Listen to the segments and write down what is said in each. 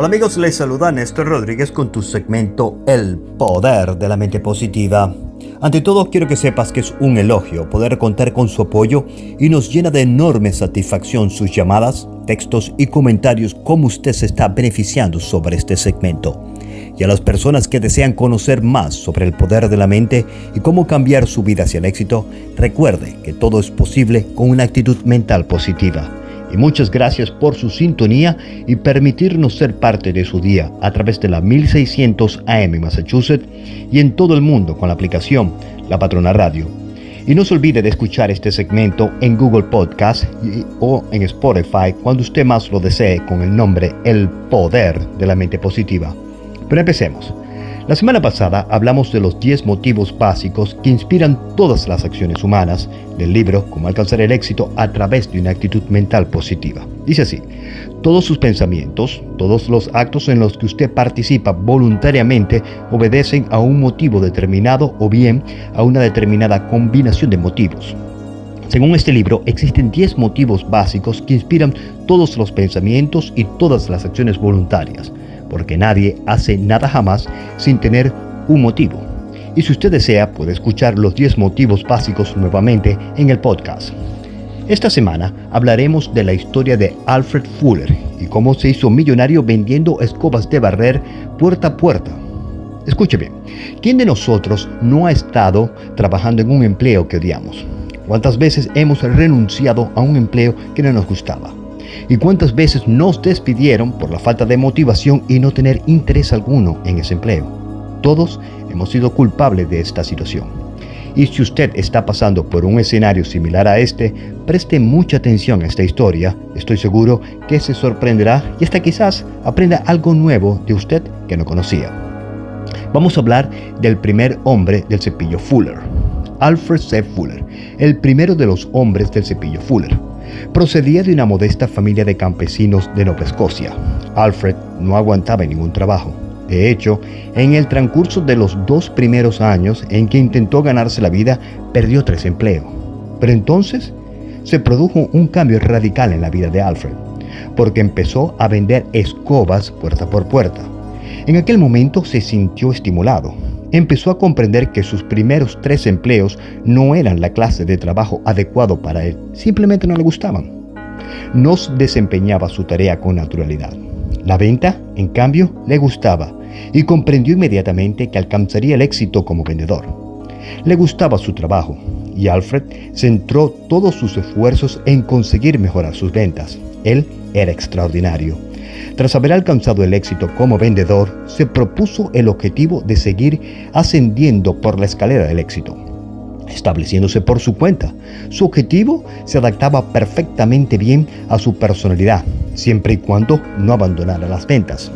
Hola amigos, les saluda Néstor Rodríguez con tu segmento El Poder de la Mente Positiva. Ante todo, quiero que sepas que es un elogio poder contar con su apoyo y nos llena de enorme satisfacción sus llamadas, textos y comentarios cómo usted se está beneficiando sobre este segmento. Y a las personas que desean conocer más sobre el poder de la mente y cómo cambiar su vida hacia el éxito, recuerde que todo es posible con una actitud mental positiva y muchas gracias por su sintonía y permitirnos ser parte de su día a través de la 1600 AM Massachusetts y en todo el mundo con la aplicación La Patrona Radio. Y no se olvide de escuchar este segmento en Google Podcast o en Spotify cuando usted más lo desee con el nombre El Poder de la Mente Positiva. Pero empecemos. La semana pasada hablamos de los 10 motivos básicos que inspiran todas las acciones humanas del libro Cómo alcanzar el éxito a través de una actitud mental positiva. Dice así, todos sus pensamientos, todos los actos en los que usted participa voluntariamente obedecen a un motivo determinado o bien a una determinada combinación de motivos. Según este libro, existen 10 motivos básicos que inspiran todos los pensamientos y todas las acciones voluntarias porque nadie hace nada jamás sin tener un motivo. Y si usted desea, puede escuchar los 10 motivos básicos nuevamente en el podcast. Esta semana hablaremos de la historia de Alfred Fuller y cómo se hizo millonario vendiendo escobas de barrer puerta a puerta. Escuche bien, ¿quién de nosotros no ha estado trabajando en un empleo que odiamos? ¿Cuántas veces hemos renunciado a un empleo que no nos gustaba? ¿Y cuántas veces nos despidieron por la falta de motivación y no tener interés alguno en ese empleo? Todos hemos sido culpables de esta situación. Y si usted está pasando por un escenario similar a este, preste mucha atención a esta historia. Estoy seguro que se sorprenderá y hasta quizás aprenda algo nuevo de usted que no conocía. Vamos a hablar del primer hombre del cepillo Fuller, Alfred C. Fuller, el primero de los hombres del cepillo Fuller. Procedía de una modesta familia de campesinos de Nueva Escocia. Alfred no aguantaba ningún trabajo. De hecho, en el transcurso de los dos primeros años en que intentó ganarse la vida, perdió tres empleos. Pero entonces se produjo un cambio radical en la vida de Alfred, porque empezó a vender escobas puerta por puerta. En aquel momento se sintió estimulado empezó a comprender que sus primeros tres empleos no eran la clase de trabajo adecuado para él, simplemente no le gustaban. No desempeñaba su tarea con naturalidad. La venta, en cambio, le gustaba y comprendió inmediatamente que alcanzaría el éxito como vendedor. Le gustaba su trabajo y Alfred centró todos sus esfuerzos en conseguir mejorar sus ventas. Él era extraordinario tras haber alcanzado el éxito como vendedor, se propuso el objetivo de seguir ascendiendo por la escalera del éxito, estableciéndose por su cuenta. Su objetivo se adaptaba perfectamente bien a su personalidad, siempre y cuando no abandonara las ventas.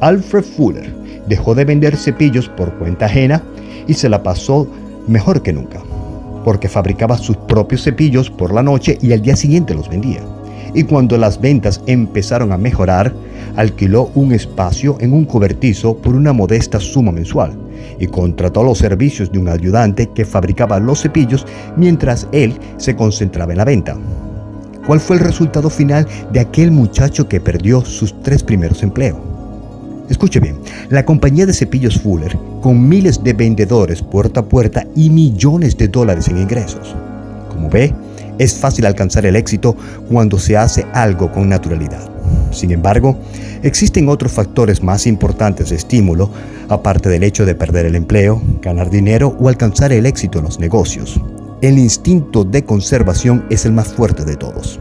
Alfred Fuller dejó de vender cepillos por cuenta ajena y se la pasó mejor que nunca, porque fabricaba sus propios cepillos por la noche y al día siguiente los vendía y cuando las ventas empezaron a mejorar, alquiló un espacio en un cobertizo por una modesta suma mensual y contrató los servicios de un ayudante que fabricaba los cepillos mientras él se concentraba en la venta. ¿Cuál fue el resultado final de aquel muchacho que perdió sus tres primeros empleos? Escuche bien, la compañía de cepillos Fuller, con miles de vendedores puerta a puerta y millones de dólares en ingresos. Como ve, es fácil alcanzar el éxito cuando se hace algo con naturalidad. Sin embargo, existen otros factores más importantes de estímulo, aparte del hecho de perder el empleo, ganar dinero o alcanzar el éxito en los negocios. El instinto de conservación es el más fuerte de todos.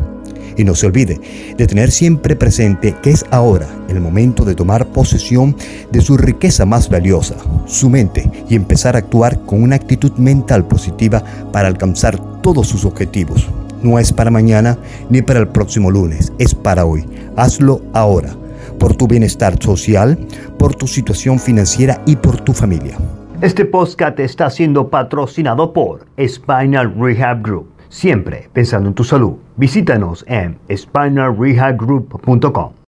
Y no se olvide de tener siempre presente que es ahora el momento de tomar posesión de su riqueza más valiosa, su mente, y empezar a actuar con una actitud mental positiva para alcanzar todos sus objetivos. No es para mañana ni para el próximo lunes, es para hoy. Hazlo ahora, por tu bienestar social, por tu situación financiera y por tu familia. Este podcast está siendo patrocinado por Spinal Rehab Group siempre pensando en tu salud. Visítanos en spinalrehabgroup.com.